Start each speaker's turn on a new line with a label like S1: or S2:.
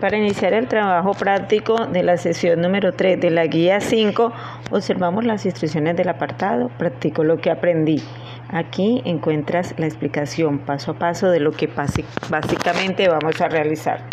S1: Para iniciar el trabajo práctico de la sesión número 3 de la guía 5, observamos las instrucciones del apartado, practico lo que aprendí. Aquí encuentras la explicación paso a paso de lo que básicamente vamos a realizar.